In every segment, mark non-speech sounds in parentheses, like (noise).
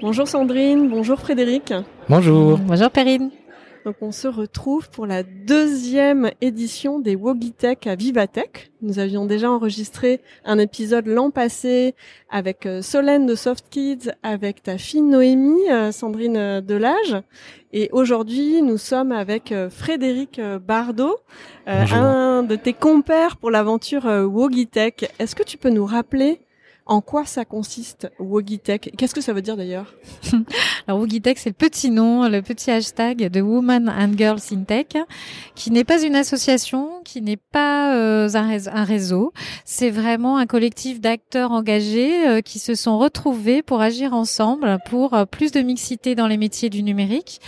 Bonjour Sandrine, bonjour Frédéric. Bonjour. Bonjour Perrine. Donc on se retrouve pour la deuxième édition des Wogitech à Vivatech. Nous avions déjà enregistré un épisode l'an passé avec euh, Solène de Soft Kids, avec ta fille Noémie, euh, Sandrine euh, Delage. Et aujourd'hui, nous sommes avec Frédéric Bardot, un de tes compères pour l'aventure Wogitech. Est-ce que tu peux nous rappeler en quoi ça consiste, Wogitech? Qu'est-ce que ça veut dire d'ailleurs? (laughs) Alors Wogitech, c'est le petit nom, le petit hashtag de Women and Girls in Tech, qui n'est pas une association, qui n'est pas euh, un, réseau. C'est vraiment un collectif d'acteurs engagés euh, qui se sont retrouvés pour agir ensemble pour euh, plus de mixité dans les métiers du numérique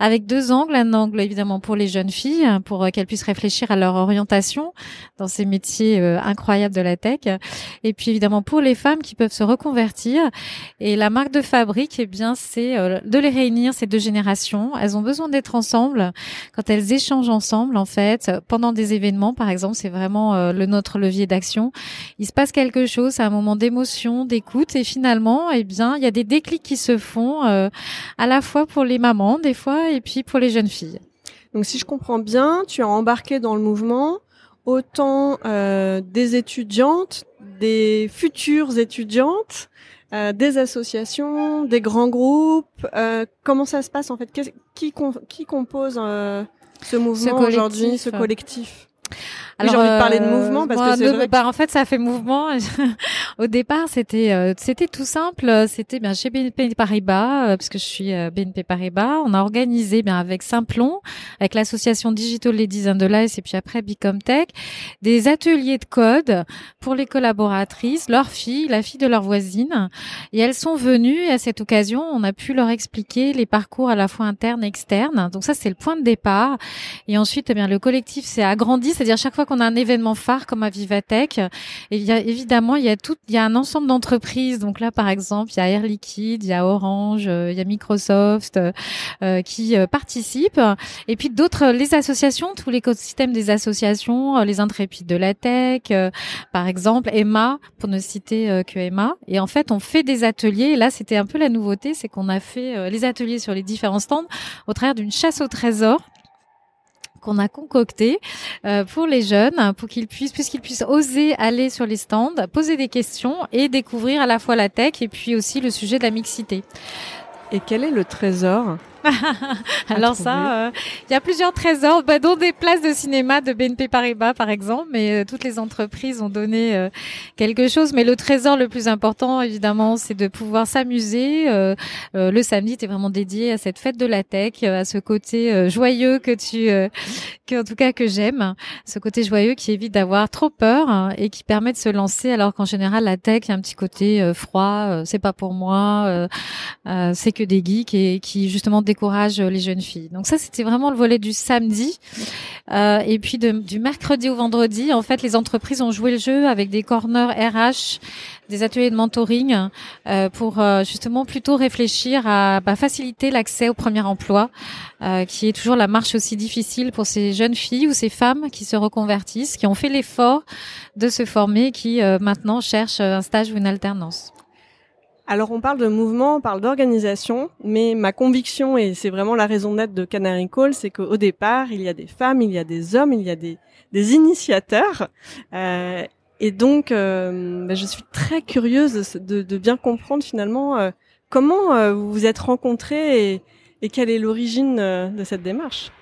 avec deux angles. Un angle évidemment pour les jeunes filles, hein, pour qu'elles puissent réfléchir à leur orientation dans ces métiers euh, incroyables de la tech. Et puis évidemment pour les femmes qui peuvent se reconvertir. Et la marque de fabrique, eh bien, c'est euh, de les réunir ces deux générations. Elles ont besoin d'être ensemble. Quand elles échangent ensemble, en fait, pendant des événements, par exemple, c'est vraiment euh, le notre levier d'action. Il se passe quelque chose, c'est un moment d'émotion, d'écoute, et finalement, eh bien, il y a des déclics qui se font à la fois pour les mamans, des fois, et puis pour les jeunes filles. Donc si je comprends bien, tu as embarqué dans le mouvement autant euh, des étudiantes, des futures étudiantes, euh, des associations, des grands groupes. Euh, comment ça se passe en fait? Qui, qui compose ce mouvement aujourd'hui, ce collectif? Alors, j'ai envie de parler de euh, mouvement parce que c'est bah, en fait ça fait mouvement. (laughs) Au départ, c'était euh, c'était tout simple, c'était bien chez BNP Paribas euh, parce que je suis BNP Paribas, on a organisé bien avec Simplon, avec l'association Digital Ladies and the Life et puis après Bicomtech, des ateliers de code pour les collaboratrices, leurs filles, la fille de leur voisine et elles sont venues et à cette occasion, on a pu leur expliquer les parcours à la fois internes et externes. Donc ça c'est le point de départ. Et ensuite eh bien le collectif s'est agrandi, c'est-à-dire chaque fois qu'on a un événement phare comme à Vivatech, il y a évidemment il y a tout, il y a un ensemble d'entreprises. Donc là, par exemple, il y a Air Liquide, il y a Orange, euh, il y a Microsoft euh, euh, qui participent, et puis d'autres, les associations, tout l'écosystème des associations, les intrépides de la tech, par exemple, Emma, pour ne citer que Emma. Et en fait, on fait des ateliers. Et là, c'était un peu la nouveauté, c'est qu'on a fait les ateliers sur les différents stands au travers d'une chasse au trésor qu'on a concocté euh, pour les jeunes, pour qu'ils puissent, puisqu'ils puissent oser aller sur les stands, poser des questions et découvrir à la fois la tech et puis aussi le sujet de la mixité. Et quel est le trésor (laughs) Alors ça, euh, il y a plusieurs trésors, bah, dont des places de cinéma de BNP Paribas par exemple, mais euh, toutes les entreprises ont donné euh, quelque chose. Mais le trésor le plus important, évidemment, c'est de pouvoir s'amuser. le samedi, est vraiment dédié à cette fête de la tech, à ce côté joyeux que tu, que en tout cas que j'aime, ce côté joyeux qui évite d'avoir trop peur hein, et qui permet de se lancer. Alors qu'en général, la tech, il y a un petit côté froid, c'est pas pour moi, c'est que des geeks et qui justement décourage les jeunes filles. Donc ça, c'était vraiment le volet du samedi. Euh, et puis du mercredi au vendredi, en fait, les entreprises ont joué le jeu avec des corners RH, des ateliers de mentoring euh, pour euh, justement plutôt réfléchir à bah, faciliter l'accès au premier emploi, qui est toujours la marche aussi difficile pour ces jeunes filles ou ces femmes qui se reconvertissent, qui ont fait l'effort de se former, qui maintenant cherchent un stage ou une alternance. Alors on parle de mouvement, on parle d'organisation, mais ma conviction, et c'est vraiment la raison d'être de Canary Call, c'est qu'au départ, il y a des femmes, il y a des hommes, il y a des, initiateurs. Euh, et donc, euh, bah, je suis très curieuse de, bien comprendre finalement euh, comment vous vous êtes rencontrés et, et quelle est l'origine de cette démarche?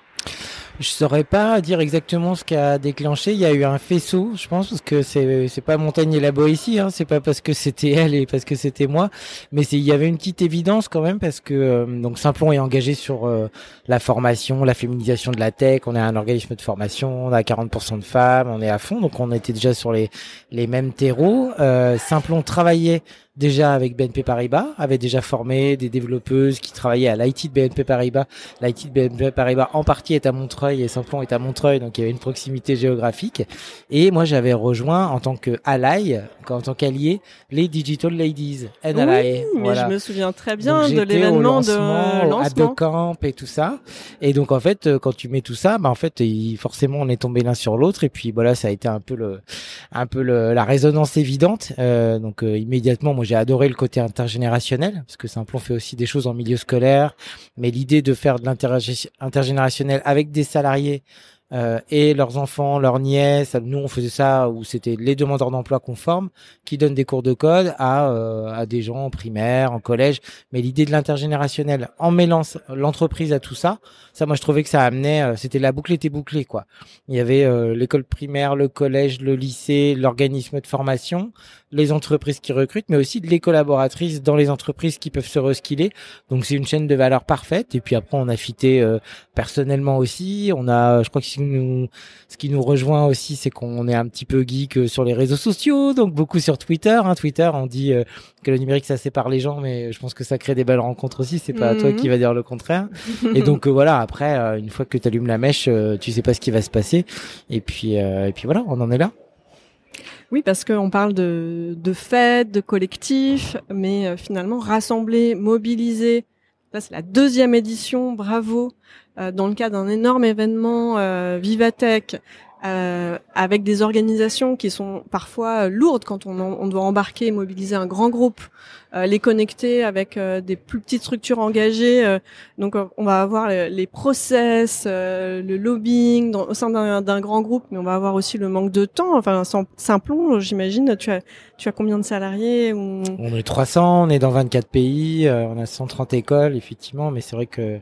Je saurais pas dire exactement ce qui a déclenché. Il y a eu un faisceau, je pense, parce que c'est c'est pas Montaigne et la Boétie, hein. c'est pas parce que c'était elle et parce que c'était moi, mais il y avait une petite évidence quand même parce que euh, donc Simplon est engagé sur euh, la formation, la féminisation de la tech. On est un organisme de formation, on a 40% de femmes, on est à fond, donc on était déjà sur les les mêmes terreaux. Euh, Simplon travaillait déjà avec BNP Paribas, avait déjà formé des développeuses qui travaillaient à l'IT de BNP Paribas. L'IT de BNP Paribas en partie est à Montreuil et Simplon est à Montreuil, donc il y avait une proximité géographique. Et moi j'avais rejoint en tant que ally, en tant qu'allié, les Digital Ladies. Oui, mais je me souviens très bien de l'événement de lancement. À De Camp et tout ça. Et donc en fait, quand tu mets tout ça, bah en fait, forcément on est tombé l'un sur l'autre. Et puis voilà, ça a été un peu le, un peu le, la résonance évidente. Euh, donc euh, immédiatement, moi j'ai adoré le côté intergénérationnel parce que Simplon fait aussi des choses en milieu scolaire, mais l'idée de faire de l'intergénérationnel avec des salariés euh, et leurs enfants, leurs nièces. Nous, on faisait ça où c'était les demandeurs d'emploi conformes qui donnent des cours de code à, euh, à des gens en primaire, en collège. Mais l'idée de l'intergénérationnel en mêlant l'entreprise à tout ça, ça, moi, je trouvais que ça amenait, euh, c'était la boucle était bouclée, quoi. Il y avait l'école primaire, le collège, le lycée, l'organisme de formation, les entreprises qui recrutent, mais aussi les collaboratrices dans les entreprises qui peuvent se reskiller. Donc, c'est une chaîne de valeur parfaite. Et puis après, on a fité personnellement aussi. On a, je crois que nous, ce qui nous rejoint aussi, c'est qu'on est un petit peu geek euh, sur les réseaux sociaux, donc beaucoup sur Twitter. Hein. Twitter, on dit euh, que le numérique ça sépare les gens, mais je pense que ça crée des belles rencontres aussi. C'est pas toi qui mhm. va dire le contraire. (laughs) et donc euh, voilà, après, une fois que tu allumes la mèche, tu sais pas ce qui va se passer. Et puis, et puis voilà, on en est là. Oui, parce qu'on parle de, de fêtes, de collectifs, mais finalement rassembler, mobiliser. Là, c'est la deuxième édition. Bravo euh, dans le cadre d'un énorme événement euh, Vivatech, euh, avec des organisations qui sont parfois lourdes quand on, on doit embarquer et mobiliser un grand groupe, euh, les connecter avec des plus petites structures engagées. donc on va avoir les, process, le lobbying dans, au sein d'un grand groupe, mais on va avoir aussi le manque de temps. Enfin, Simplon, j'imagine, tu as, tu as combien de salariés ou... On est 300, on est dans 24 pays, on a 130 écoles, effectivement, mais c'est vrai que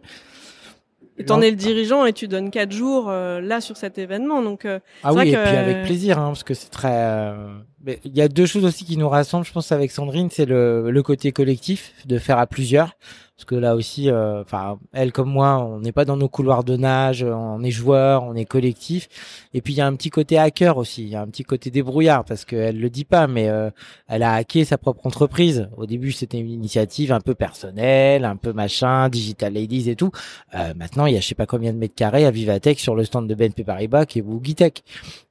et t'en es le dirigeant et tu donnes quatre jours euh, là sur cet événement. Donc euh, ah oui, et puis avec plaisir, hein, parce que c'est très. Euh, il y a deux choses aussi qui nous rassemblent, je pense, avec Sandrine, c'est le, le côté collectif, de faire à plusieurs parce que là aussi, euh, enfin, elle comme moi, on n'est pas dans nos couloirs de nage, on est joueur, on est collectif. Et puis il y a un petit côté hacker aussi, il y a un petit côté débrouillard parce qu'elle le dit pas, mais euh, elle a hacké sa propre entreprise. Au début, c'était une initiative un peu personnelle, un peu machin, digital ladies et tout. Euh, maintenant, il y a je sais pas combien de mètres carrés à Vivatech sur le stand de BNP Paribas qui est Woogitech.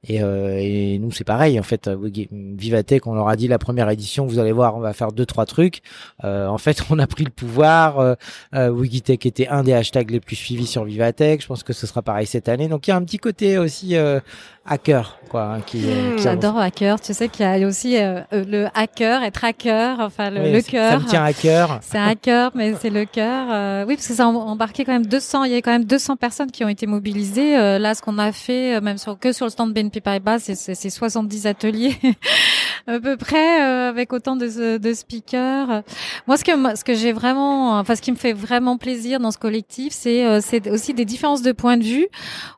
Et, et nous, c'est pareil en fait. Vivatech, on leur a dit la première édition, vous allez voir, on va faire deux trois trucs. en fait, (laughs) on a pris le pouvoir euh, euh, Wikitech était un des hashtags les plus suivis sur Vivatech. Je pense que ce sera pareil cette année. Donc il y a un petit côté aussi euh, hacker, quoi. Hein, qui, hmm. J'adore hacker. Tu sais qu'il y a aussi le hacker, être hacker, enfin le, le cœur. Ça me tient à cœur. (laughs) C'est un hacker, mais c'est le cœur. oui, parce que ça a embarqué quand même 200. Il y a quand même 200 personnes qui ont été mobilisées. là, ce qu'on a fait, même sur, que sur le stand BNP Paribas, c'est 70 ateliers (laughs) à peu près avec autant de, de speakers. Moi, ce que ce que j'ai vraiment enfin ce qui me fait vraiment plaisir dans ce collectif, c'est euh, aussi des différences de point de vue,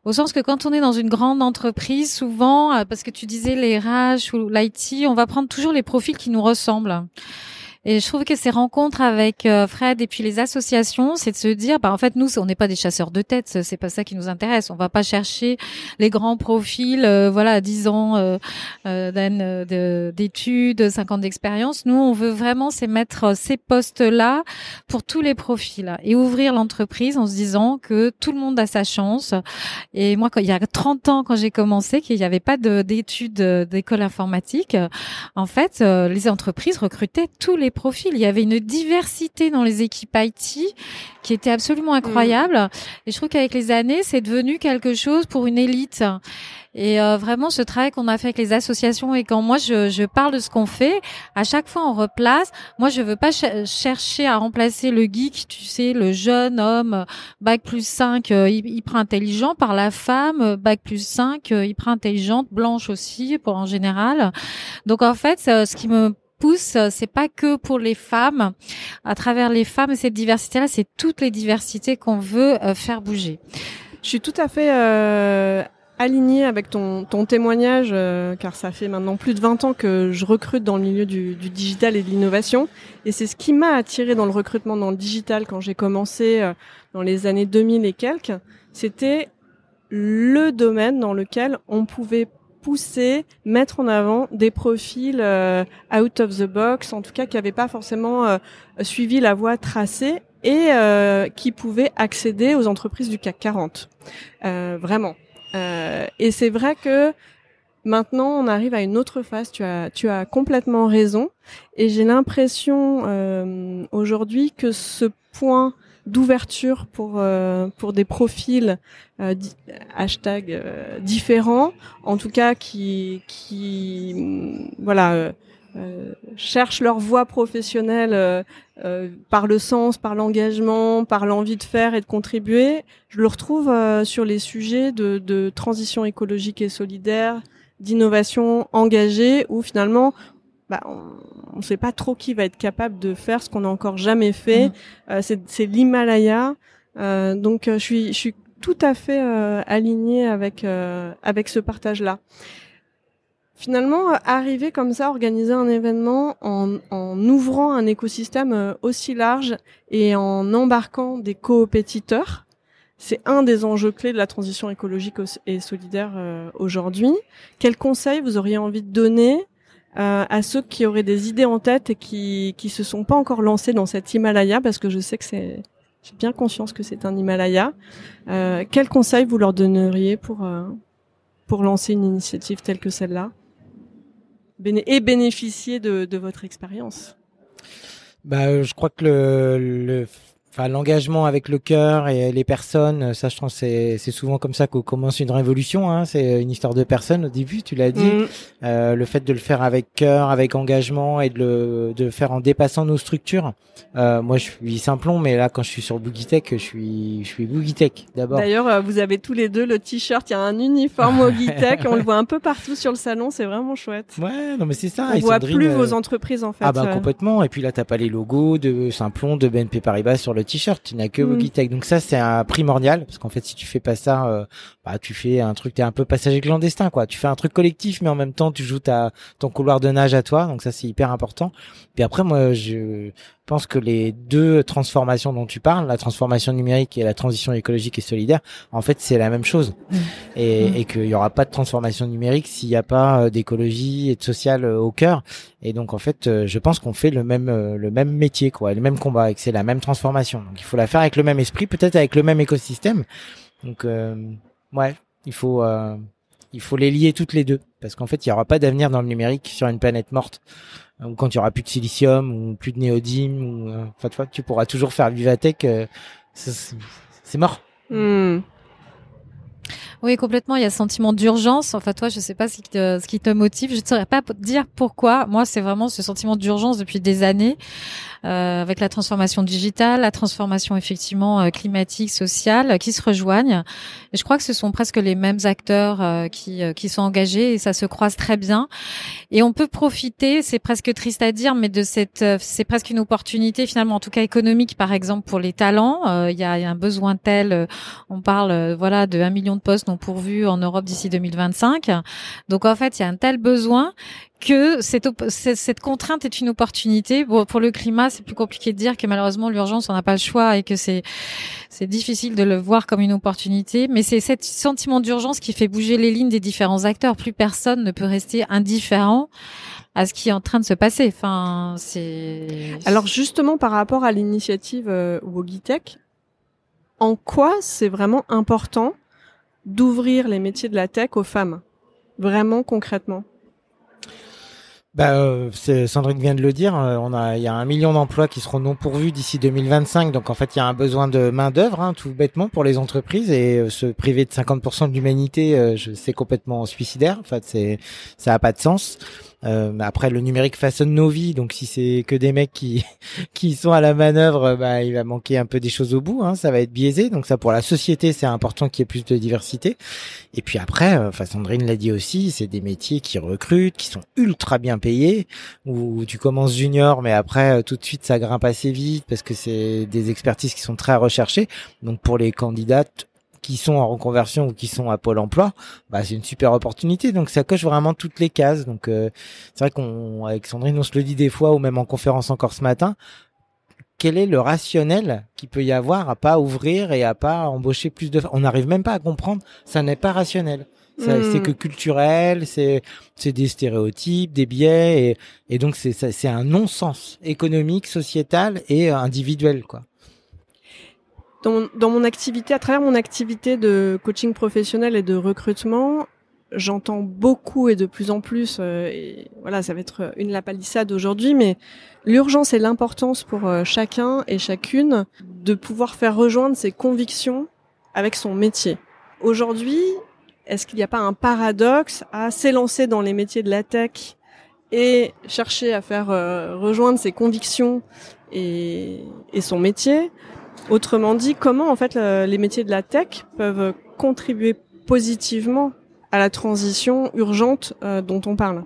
au sens que quand on est dans une grande entreprise, souvent, euh, parce que tu disais les RH ou l'IT, on va prendre toujours les profils qui nous ressemblent. Et je trouve que ces rencontres avec euh, Fred et puis les associations, c'est de se dire, bah en fait nous, on n'est pas des chasseurs de tête, c'est pas ça qui nous intéresse. On va pas chercher les grands profils, euh, voilà, 10 ans euh, d'études, 50 d'expérience. Nous, on veut vraiment c'est mettre ces postes-là pour tous les profils et ouvrir l'entreprise en se disant que tout le monde a sa chance. Et moi, il y a 30 ans, quand j'ai commencé, qu'il n'y avait pas d'études d'école informatique, en fait, les entreprises recrutaient tous les Il y avait une diversité dans les équipes IT qui était absolument incroyable. Et je trouve qu'avec les années, c'est devenu quelque chose pour une élite. Et euh, vraiment, ce travail qu'on a fait avec les associations et quand moi je, je parle de ce qu'on fait, à chaque fois on replace. Moi, je veux pas chercher à remplacer le geek, tu sais, le jeune homme bac plus 5 euh, hyper intelligent par la femme bac plus 5 hyper intelligente blanche aussi pour en général. Donc en fait, ce qui me pousse, c'est pas que pour les femmes. À travers les femmes, cette diversité-là, c'est toutes les diversités qu'on veut faire bouger. Je suis tout à fait euh, alignée avec ton, ton témoignage, euh, car ça fait maintenant plus de 20 ans que je recrute dans le milieu du, du digital et de l'innovation. Et c'est ce qui m'a attiré dans le recrutement dans le digital quand j'ai commencé euh, dans les années 2000 et quelques. C'était le domaine dans lequel on pouvait pousser, mettre en avant des profils euh, out of the box, en tout cas qui n'avaient pas forcément suivi la voie tracée et euh, qui pouvaient accéder aux entreprises du CAC 40. Euh, vraiment. Euh, et c'est vrai que maintenant on arrive à une autre phase. Tu as, tu as complètement raison. Et j'ai l'impression euh, aujourd'hui que ce point d'ouverture pour euh, pour des profils euh, hashtag différents, en tout cas qui qui voilà euh, cherchent leur voie professionnelle euh, euh, par le sens, par l'engagement, par l'envie de faire et de contribuer. Je le retrouve sur les sujets de, de, transition écologique et solidaire, d'innovation engagée, où finalement bah, on ne sait pas trop qui va être capable de faire ce qu'on n'a encore jamais fait. Mmh. c'est l'Himalaya. donc je suis, je suis tout à fait alignée avec avec ce partage-là. Finalement, euh, arriver comme ça, organiser un événement en, en ouvrant un écosystème euh, aussi large et en embarquant des coopétiteurs, c'est un des enjeux clés de la transition écologique et solidaire euh, aujourd'hui. Quels conseils vous auriez envie de donner à ceux qui auraient des idées en tête et qui qui se sont pas encore lancés dans cet Himalaya parce que je sais que c'est j'ai bien conscience que c'est un Himalaya. Euh, quels conseils vous leur donneriez pour pour lancer une initiative telle que celle-là? Et bénéficier de, de votre expérience? Bah, euh, je crois que le, le enfin l'engagement avec le cœur et les personnes ça je pense c'est c'est souvent comme ça qu'on commence une révolution hein. c'est une histoire de personnes au début tu l'as dit. Mm. euh, le fait de le faire avec cœur avec engagement et de le de le faire en dépassant nos structures. Euh, moi je suis simplon mais là quand je suis sur Boogitech je suis je suis Boogitech d'abord. D'ailleurs euh, vous avez tous les deux le t-shirt il y a un uniforme Boogitech (laughs) on le voit un peu partout sur le salon c'est vraiment chouette. Ouais non mais c'est ça on voit plus vos entreprises en fait ah bah complètement et puis là t'as pas les logos de Simplon de BNP Paribas sur le t-shirt, tu n'as que mm. Donc ça c'est un primordial parce qu'en fait si tu fais pas ça, euh, bah tu fais un truc, t'es un peu passager clandestin quoi. Tu fais un truc collectif mais en même temps tu joues ta ton couloir de nage à toi. Donc ça c'est hyper important. Puis après moi je pense que les deux transformations dont tu parles, la transformation numérique et la transition écologique et solidaire, en fait c'est la même chose. Mm. Et, mm. et qu'il y aura pas de transformation numérique s'il n'y a pas euh, d'écologie et de social euh, au cœur. Et donc en fait je pense qu'on fait le même le même métier quoi, le même combat et que c'est la même transformation. Donc il faut la faire avec le même esprit, peut-être avec le même écosystème. Donc euh, ouais, il faut euh, il faut les lier toutes les deux parce qu'en fait il y aura pas d'avenir dans le numérique sur une planète morte ou quand il y aura plus de silicium ou plus de néodyme ou euh, enfin tu pourras toujours faire Vivatech c'est mort. Hmm. Oui, complètement. Il y a ce sentiment d'urgence. Enfin, toi, je sais pas ce qui te, ce qui te motive. Je ne saurais pas dire pourquoi. Moi, c'est vraiment ce sentiment d'urgence depuis des années euh, avec la transformation digitale, la transformation effectivement euh, climatique, sociale, qui se rejoignent. Et je crois que ce sont presque les mêmes acteurs euh, qui, euh, qui sont engagés et ça se croise très bien. Et on peut profiter, c'est presque triste à dire, mais de cette, c'est presque une opportunité finalement, en tout cas économique, par exemple pour les talents. Il y, a, y, a, un besoin tel. on parle voilà de 1 million de postes non pourvus en Europe d'ici 2025. Donc en fait, il y a un tel besoin que cette, contrainte est une opportunité. Pour le climat, c'est plus compliqué de dire que malheureusement l'urgence, on n'a pas le choix et que c'est difficile de le voir comme une opportunité. Mais c'est cet sentiment d'urgence qui fait bouger les lignes des différents acteurs. Plus personne ne peut rester indifférent à ce qui est en train de se passer. Enfin, c'est. Alors justement, par rapport à l'initiative euh, Wogitech, en quoi c'est vraiment important d'ouvrir les métiers de la tech aux femmes, vraiment concrètement bah, euh, Sandrine vient de le dire. Euh, on a, il y a un million d'emplois qui seront non pourvus d'ici 2025. Donc en fait, il y a un besoin de main d'œuvre, hein, tout bêtement, pour les entreprises. Et euh, se priver de 50% de l'humanité, c'est complètement suicidaire. En fait, ça a pas de sens. Euh, après, le numérique façonne nos vies, donc si c'est que des mecs qui (laughs) qui sont à la manœuvre, bah il va manquer un peu des choses au bout. Hein, ça va être biaisé. Donc ça, pour la société, c'est important qu'il y ait plus de diversité. Et puis après, euh, enfin Sandrine l'a dit aussi, c'est des métiers qui recrutent, qui sont ultra bien payés. Où tu commences junior, mais après tout de suite ça grimpe assez vite parce que c'est des expertises qui sont très recherchées. Donc pour les candidates qui sont en reconversion ou qui sont à Pôle Emploi, bah c'est une super opportunité. Donc ça coche vraiment toutes les cases. Donc euh, c'est vrai qu'on avec Sandrine on se le dit des fois ou même en conférence encore ce matin. Quel est le rationnel qu'il peut y avoir à pas ouvrir et à pas embaucher plus de On n'arrive même pas à comprendre. Ça n'est pas rationnel. Hmm. C'est que culturel, c'est c'est des stéréotypes, des biais, et, et donc c'est c'est un non-sens économique, sociétal et individuel, quoi dans, mon activité, à travers mon activité de coaching professionnel et de recrutement, j'entends beaucoup et de plus en plus, euh, et voilà, ça va être une lapalissade aujourd'hui, mais l'urgence et l'importance pour euh, chacun et chacune de pouvoir faire rejoindre ses convictions avec son métier. Aujourd'hui, est-ce qu'il n'y a pas un paradoxe à s'élancer dans les métiers de la tech et chercher à faire euh, rejoindre ses convictions et, et son métier Autrement dit, comment en fait les métiers de la tech peuvent contribuer positivement à la transition urgente euh, dont on parle?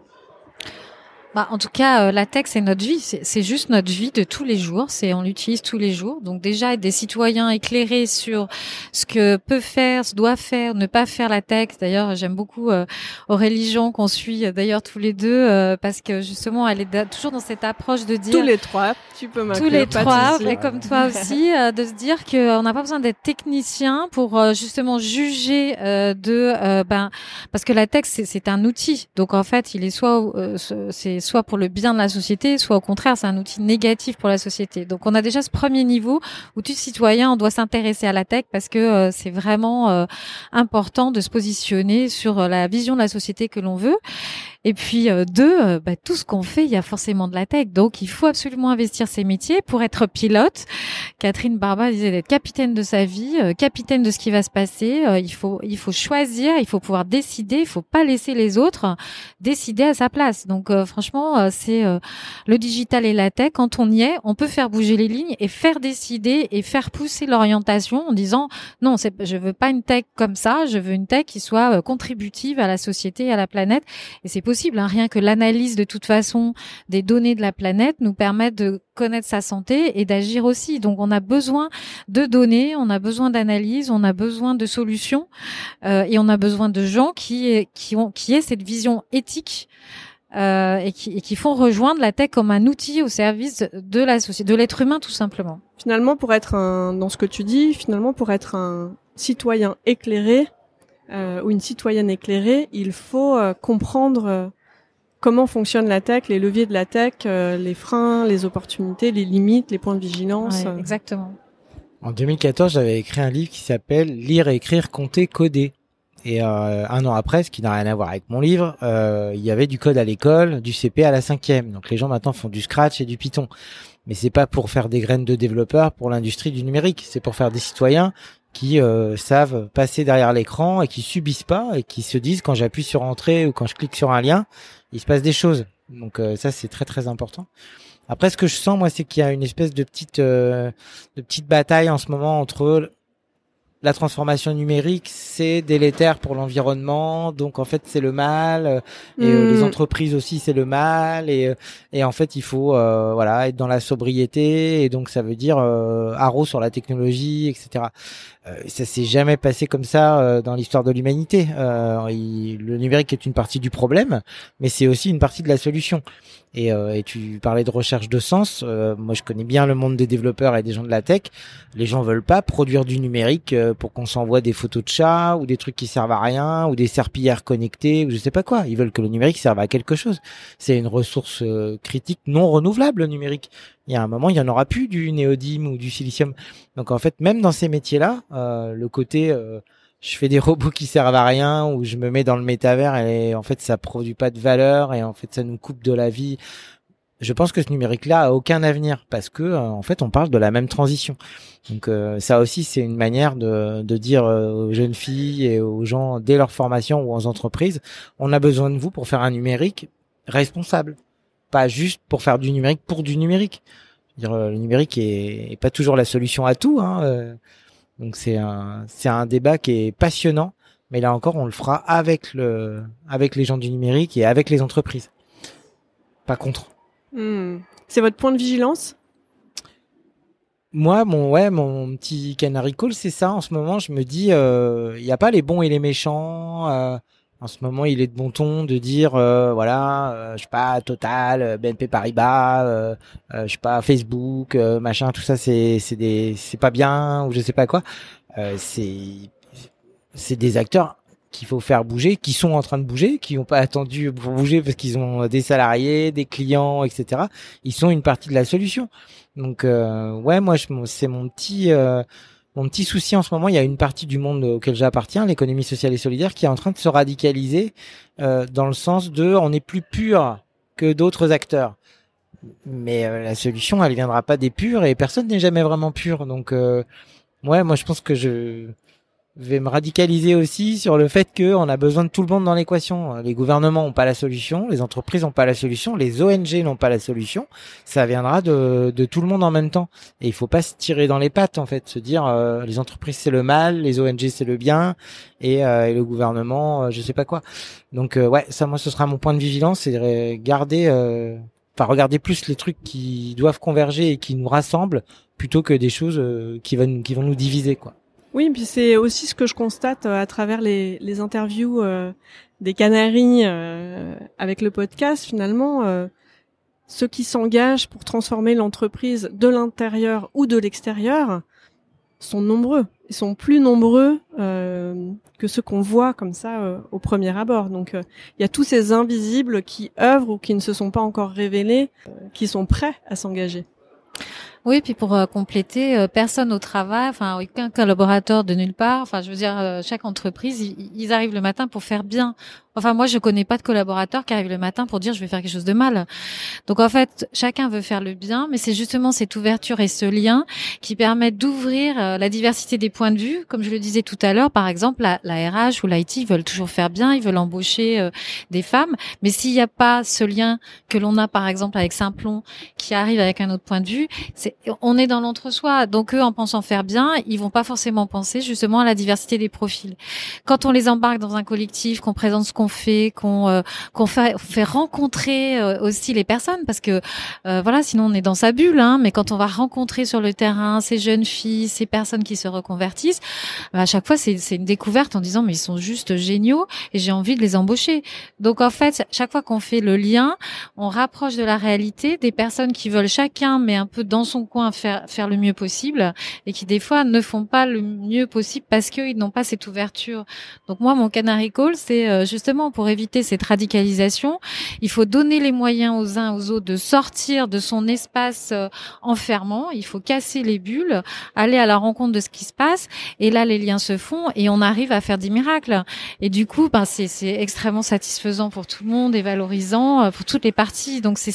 Bah, en tout cas, euh, la tech, c'est notre vie. C'est juste notre vie de tous les jours. C'est on l'utilise tous les jours. Donc déjà, être des citoyens éclairés sur ce que peut faire, ce doit faire, ne pas faire la tech. D'ailleurs, j'aime beaucoup euh, Aurélie Jean qu'on suit euh, d'ailleurs tous les deux euh, parce que justement, elle est toujours dans cette approche de dire tous les trois. Tu peux tous les trois, et comme toi aussi, de se dire qu'on n'a pas besoin d'être technicien pour justement juger de ben parce que la tech c'est un outil. Donc en fait, il est soit c'est soit pour le bien de la société, soit au contraire, c'est un outil négatif pour la société. Donc on a déjà ce premier niveau où tout citoyen doit s'intéresser à la tech parce que euh, c'est vraiment euh, important de se positionner sur euh, la vision de la société que l'on veut. Et puis euh, deux, euh, bah, tout ce qu'on fait, il y a forcément de la tech. Donc il faut absolument investir ses métiers pour être pilote. Catherine Barba disait d'être capitaine de sa vie, euh, capitaine de ce qui va se passer. il faut il faut choisir, il faut pouvoir décider. Il faut pas laisser les autres décider à sa place. Donc franchement, c'est le digital et la tech. Quand on y est, on peut faire bouger les lignes et faire décider et faire pousser l'orientation en disant non, c'est je veux pas une tech comme ça. Je veux une tech qui soit contributive à la société et à la planète. Et c'est. Hein. Rien que l'analyse de toute façon des données de la planète nous permet de connaître sa santé et d'agir aussi. Donc on a besoin de données, on a besoin d'analyse, on a besoin de solutions euh, et on a besoin de gens qui qui ont qui aient cette vision éthique. Euh, et, qui, et qui font rejoindre la tech comme un outil au service de la société, de l'être humain tout simplement. Finalement, pour être un, dans ce que tu dis, finalement pour être un citoyen éclairé, ou une citoyenne éclairée, il faut euh, comprendre euh, comment fonctionne la tech, les leviers de la tech, les freins, les opportunités, les limites, les points de vigilance. exactement. En 2014, j'avais écrit un livre qui s'appelle Lire, écrire, compter, coder. Et un an après, ce qui n'a rien à voir avec mon livre, il y avait du code à l'école, du CP à la cinquième. Donc les gens maintenant font du Scratch et du Python. Mais c'est pas pour faire des graines de développeurs pour l'industrie du numérique. C'est pour faire des citoyens qui euh, savent passer derrière l'écran et qui subissent pas et qui se disent quand j'appuie sur entrée ou quand je clique sur un lien, il se passe des choses. Donc euh, ça c'est très très important. Après ce que je sens moi c'est qu'il y a une espèce de petite euh, de petite bataille en ce moment entre la transformation numérique, c'est délétère pour l'environnement, donc en fait c'est le mal, euh, et euh, les hmm. entreprises aussi c'est le mal, et, euh, et en fait il faut voilà être dans la sobriété, et donc ça veut dire haro sur la technologie, etc. ça s'est jamais passé comme ça dans l'histoire de l'humanité. le numérique est une partie du problème, mais c'est aussi une partie de la solution. Et, euh, et, tu parlais de recherche de sens. Euh, moi, je connais bien le monde des développeurs et des gens de la tech. Les gens veulent pas produire du numérique euh, pour qu'on s'envoie des photos de chats ou des trucs qui servent à rien ou des serpillères connectées ou je sais pas quoi. Ils veulent que le numérique serve à quelque chose. C'est une ressource critique non renouvelable, le numérique. Il y a un moment, il y en aura plus du néodyme ou du silicium. Donc en fait, même dans ces métiers-là, le côté je fais des robots qui servent à rien ou je me mets dans le métavers et en fait ça produit pas de valeur et en fait ça nous coupe de la vie. Je pense que ce numérique-là a aucun avenir parce que euh, en fait on parle de la même transition. Donc euh, ça aussi c'est une manière de, de dire euh, aux jeunes filles et aux gens dès leur formation ou aux entreprises, on a besoin de vous pour faire un numérique responsable, pas juste pour faire du numérique pour du numérique. Dire, le numérique est, pas toujours la solution à tout. Hein, donc c'est un c'est un débat qui est passionnant, mais là encore on le fera avec le avec les gens du numérique et avec les entreprises, pas contre. Hmm. C'est votre point de vigilance? Moi, mon ouais, mon petit canary call, c'est ça. En ce moment, je me dis, il euh, n'y a pas les bons et les méchants. Euh, en ce moment, il est de bon ton de dire, euh, voilà, euh, je sais pas, Total, BNP Paribas, je sais pas, Facebook, machin, tout ça, c'est c'est des, c'est pas bien ou je sais pas quoi. c'est c'est des acteurs qu'il faut faire bouger, qui sont en train de bouger, qui n'ont pas attendu pour bouger parce qu'ils ont des salariés, des clients, etc. Ils sont une partie de la solution. Donc euh, ouais, moi c'est mon petit euh, mon petit souci en ce moment. Il y a une partie du monde auquel j'appartiens, l'économie sociale et solidaire, qui est en train de se radicaliser euh, dans le sens de on est plus pur que d'autres acteurs. Mais la solution, elle viendra pas des purs et personne n'est jamais vraiment pur. Donc ouais, moi je pense que je vais me radicaliser aussi sur le fait qu'on a besoin de tout le monde dans l'équation. Les gouvernements n'ont pas la solution, les entreprises n'ont pas la solution, les ONG n'ont pas la solution. Ça viendra de, de, tout le monde en même temps. Et il faut pas se tirer dans les pattes en fait, se dire euh, les entreprises c'est le mal, les ONG c'est le bien et, euh, et le gouvernement euh, je sais pas quoi. Donc ouais, ça moi ce sera mon point de vigilance, c'est garder, enfin regarder plus les trucs qui doivent converger et qui nous rassemblent plutôt que des choses qui vont qui vont nous diviser quoi. Oui, puis c'est aussi ce que je constate euh, à travers les, interviews euh, des Canaries euh, avec le podcast. Finalement, ceux qui s'engagent pour transformer l'entreprise de l'intérieur ou de l'extérieur sont nombreux. Ils sont plus nombreux que ceux qu'on voit comme ça au premier abord. Donc, il y a tous ces invisibles qui œuvrent ou qui ne se sont pas encore révélés, qui sont prêts à s'engager. Oui, puis pour euh, compléter, euh, personne au travail, enfin aucun collaborateur de nulle part. Enfin, je veux dire, euh, chaque entreprise, ils, arrivent le matin pour faire bien. Enfin, moi, je connais pas de collaborateurs qui arrivent le matin pour dire je vais faire quelque chose de mal. Donc, en fait, chacun veut faire le bien, mais c'est justement cette ouverture et ce lien qui permettent d'ouvrir la diversité des points de vue. Comme je le disais tout à l'heure, par exemple, la, RH ou l'IT veulent toujours faire bien, ils veulent embaucher des femmes, mais s'il n'y a pas ce lien que l'on a, par exemple, avec Simplon, qui arrive avec un autre point de vue, c'est on est dans l'entre-soi. Donc eux, en pensant faire bien, ils vont pas forcément penser justement à la diversité des profils. Quand on les embarque dans un collectif, qu'on présente ce qu'on fait, qu'on euh, qu'on fait, fait rencontrer euh, aussi les personnes, parce que euh, voilà, sinon on est dans sa bulle. Hein, mais quand on va rencontrer sur le terrain ces jeunes filles, ces personnes qui se reconvertissent, bah, à chaque fois c'est une découverte en disant mais ils sont juste géniaux et j'ai envie de les embaucher. Donc en fait, chaque fois qu'on fait le lien, on rapproche de la réalité des personnes qui veulent chacun mais un peu dans son coin faire faire le mieux possible et qui des fois ne font pas le mieux possible parce qu'ils n'ont pas cette ouverture. Donc moi mon canary call c'est euh, justement pour éviter cette radicalisation, il faut donner les moyens aux uns aux autres de sortir de son espace euh, enfermant, il faut casser les bulles, aller à la rencontre de ce qui se passe et là les liens se font et on arrive à faire des miracles. Et du coup ben c'est extrêmement satisfaisant pour tout le monde et valorisant euh, pour toutes les parties. Donc c'est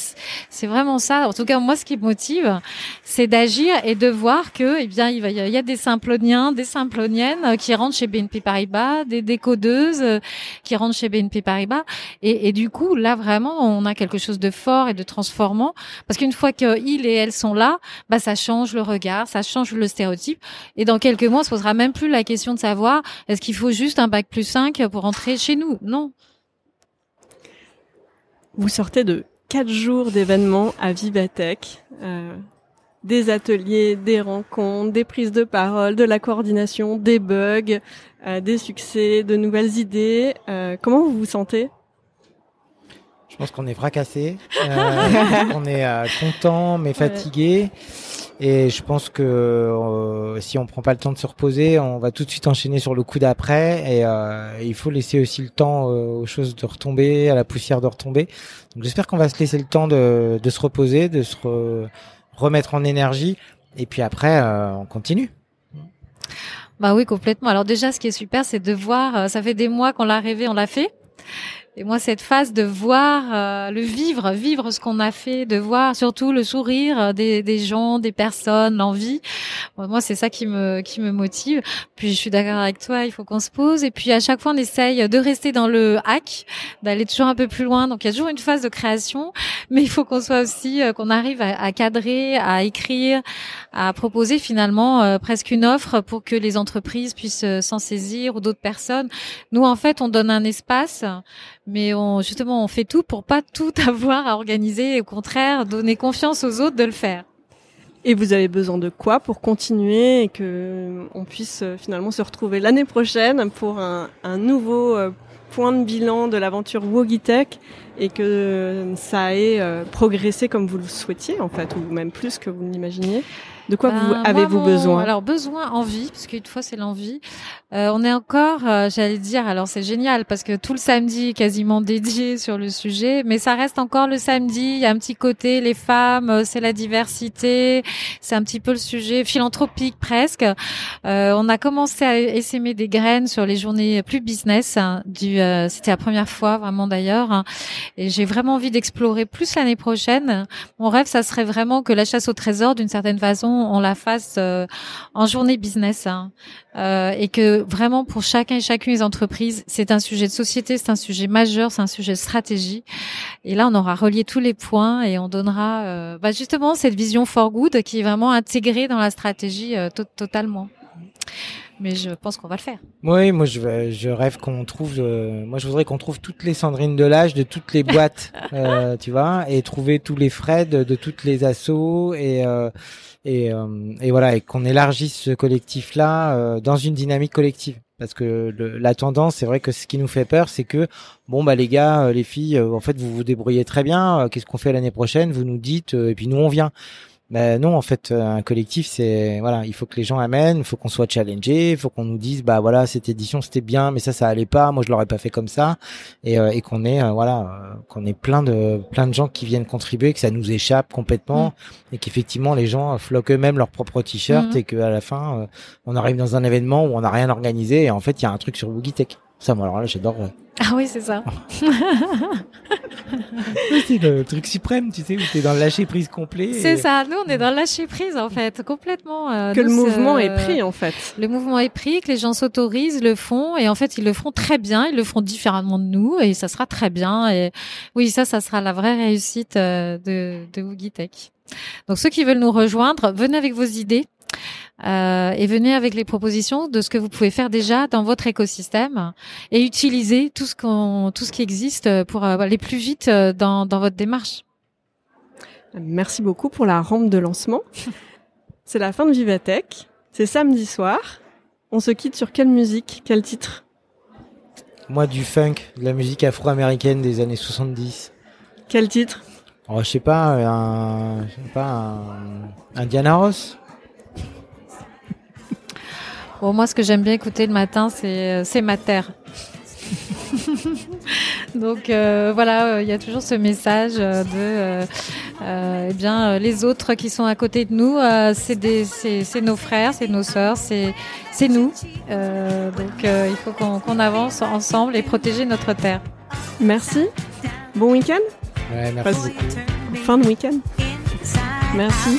c'est vraiment ça. En tout cas moi ce qui me motive c'est d'agir et de voir que, eh bien, il, y a des simploniens, des simploniennes euh, qui rentrent chez BNP Paribas, des décodeuses qui rentrent chez BNP Paribas. Et, du coup, là, vraiment, on a quelque chose de fort et de transformant. Parce qu'une fois qu'ils et elles sont là, bah, ça change le regard, ça change le stéréotype. Et dans quelques mois, on se posera même plus la question de savoir est-ce qu'il faut juste un bac plus 5 pour rentrer chez nous? Non. Vous sortez de quatre jours d'événements à Vivatech. Euh, des ateliers, des rencontres, des prises de parole, de la coordination, des bugs, euh, des succès, de nouvelles idées. Euh, comment vous vous sentez? Je pense qu'on est fracassé, euh, (laughs) on est content mais fatigué. Et je pense que si on prend pas le temps de se reposer, on va tout de suite enchaîner sur le coup d'après. Et il faut laisser aussi le temps aux choses de retomber, à la poussière de retomber. Donc j'espère qu'on va se laisser le temps de, de se reposer, de se remettre en énergie. Et puis après, euh, on continue. Bah oui, complètement. Alors déjà, ce qui est super, c'est de voir, euh, ça fait des mois qu'on l'a rêvé, on l'a fait. Et moi, cette phase de voir euh, le vivre, vivre ce qu'on a fait, de voir surtout le sourire des, des gens, des personnes, l'envie. moi, c'est ça qui me qui me motive. Puis je suis d'accord avec toi, il faut qu'on se pose. Et puis à chaque fois, on essaye de rester dans le hack, d'aller toujours un peu plus loin. Donc il y a toujours une phase de création, mais il faut qu'on soit aussi, euh, qu'on arrive à, cadrer, à écrire, à proposer finalement euh, presque une offre pour que les entreprises puissent euh, s'en saisir ou d'autres personnes. Nous, en fait, on donne un espace, mais on justement on fait tout pour pas tout (laughs) avoir à organiser. Et au contraire, donner confiance aux autres de le faire. Et vous avez besoin de quoi pour continuer et que on puisse euh, finalement se retrouver l'année prochaine pour un, nouveau euh, point de bilan de l'aventure Wogitech et que ça ait euh, progressé comme vous le souhaitiez en fait, ou même plus que vous l'imaginiez? De quoi ben, avez-vous besoin? Alors besoin, envie, parce qu'une fois c'est l'envie. Euh, on est encore, euh, j'allais dire, alors c'est génial parce que tout le samedi est quasiment dédié (laughs) sur le sujet, mais ça reste encore le samedi. Il y a un petit côté, les femmes, euh, c'est la diversité, c'est un petit peu le sujet philanthropique presque. Euh, on a commencé à essaimer des graines sur les journées plus business. Hein, du, euh, c'était la première fois vraiment d'ailleurs, hein, et j'ai vraiment envie d'explorer plus l'année prochaine. Mon rêve, ça serait vraiment que la chasse au trésor, d'une certaine façon, on la fasse euh, en journée business hein. euh, et que vraiment pour chacun et chacune des entreprises, c'est un sujet de société, c'est un sujet majeur, c'est un sujet de stratégie. Et là, on aura relié tous les points et on donnera euh, bah, justement cette vision for good qui est vraiment intégrée dans la stratégie totalement mais je pense qu'on va le faire. Oui, moi je, je rêve qu'on trouve, euh, moi je voudrais qu'on trouve toutes les Sandrine de l'âge de toutes les boîtes, (laughs) euh, tu vois, et trouver tous les Fred de, de toutes les assos et euh, et, euh, et voilà et qu'on élargisse ce collectif-là euh, dans une dynamique collective. Parce que le, la tendance, c'est vrai que ce qui nous fait peur, c'est que bon bah les gars, les filles, en fait vous vous débrouillez très bien. Qu'est-ce qu'on fait l'année prochaine? Vous nous dites et puis nous on vient. Mais non, en fait, euh, un collectif, c'est voilà, il faut que les gens amènent, il faut qu'on soit challengé, il faut qu'on nous dise, bah voilà, cette édition c'était bien, mais ça, ça allait pas, moi je l'aurais pas fait comme ça, et, euh, et qu'on ait euh, voilà, qu'on ait plein de plein de gens qui viennent contribuer, que ça nous échappe complètement, mm. et qu'effectivement les gens floquent eux-mêmes leurs propres t-shirts, mm. et qu'à la fin, on arrive dans un événement où on n'a rien organisé, et en fait, il y a un truc sur Boogitech. Ça, moi, alors là, j'adore. (laughs) Ah oui, c'est ça. c'est le truc suprême, tu sais, où t'es dans le lâcher prise complet. C'est ça. Nous, on est dans le lâcher prise, en fait, complètement. Euh, que le mouvement est pris, en fait. Le mouvement est pris, que les gens s'autorisent, le font, et en fait, ils le font très bien, ils le font différemment de nous, et ça sera très bien. Et oui, ça, ça sera la vraie réussite euh, de, de Woogie Donc, ceux qui veulent nous rejoindre, venez avec vos idées. Euh, et venez avec les propositions de ce que vous pouvez faire déjà dans votre écosystème et utiliser tout ce qu'on, tout ce qui existe pour euh, aller plus vite euh, dans, dans votre démarche. Merci beaucoup pour la rampe de lancement. (laughs) C'est la fin de Vivatech. C'est samedi soir. On se quitte sur quelle musique, quel titre? Moi, du funk, de la musique afro-américaine des années 70. Quel titre? Oh, Je sais pas, un, je sais pas, un, un Diana Ross. Bon, moi, ce que j'aime bien écouter le matin, c'est euh, c'est ma terre. (laughs) Donc euh, voilà, euh, il y a toujours ce message de eh bien les autres qui sont à côté de nous, c'est c'est nos frères, c'est nos sœurs, c'est c'est nous. donc il faut qu'on avance ensemble et protéger notre terre. Merci. Bon week-end. Ouais, merci. Fin de week-end. Merci.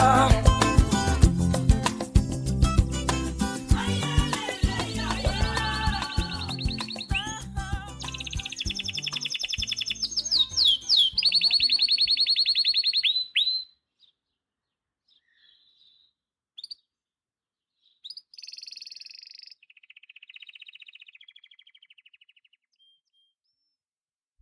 love.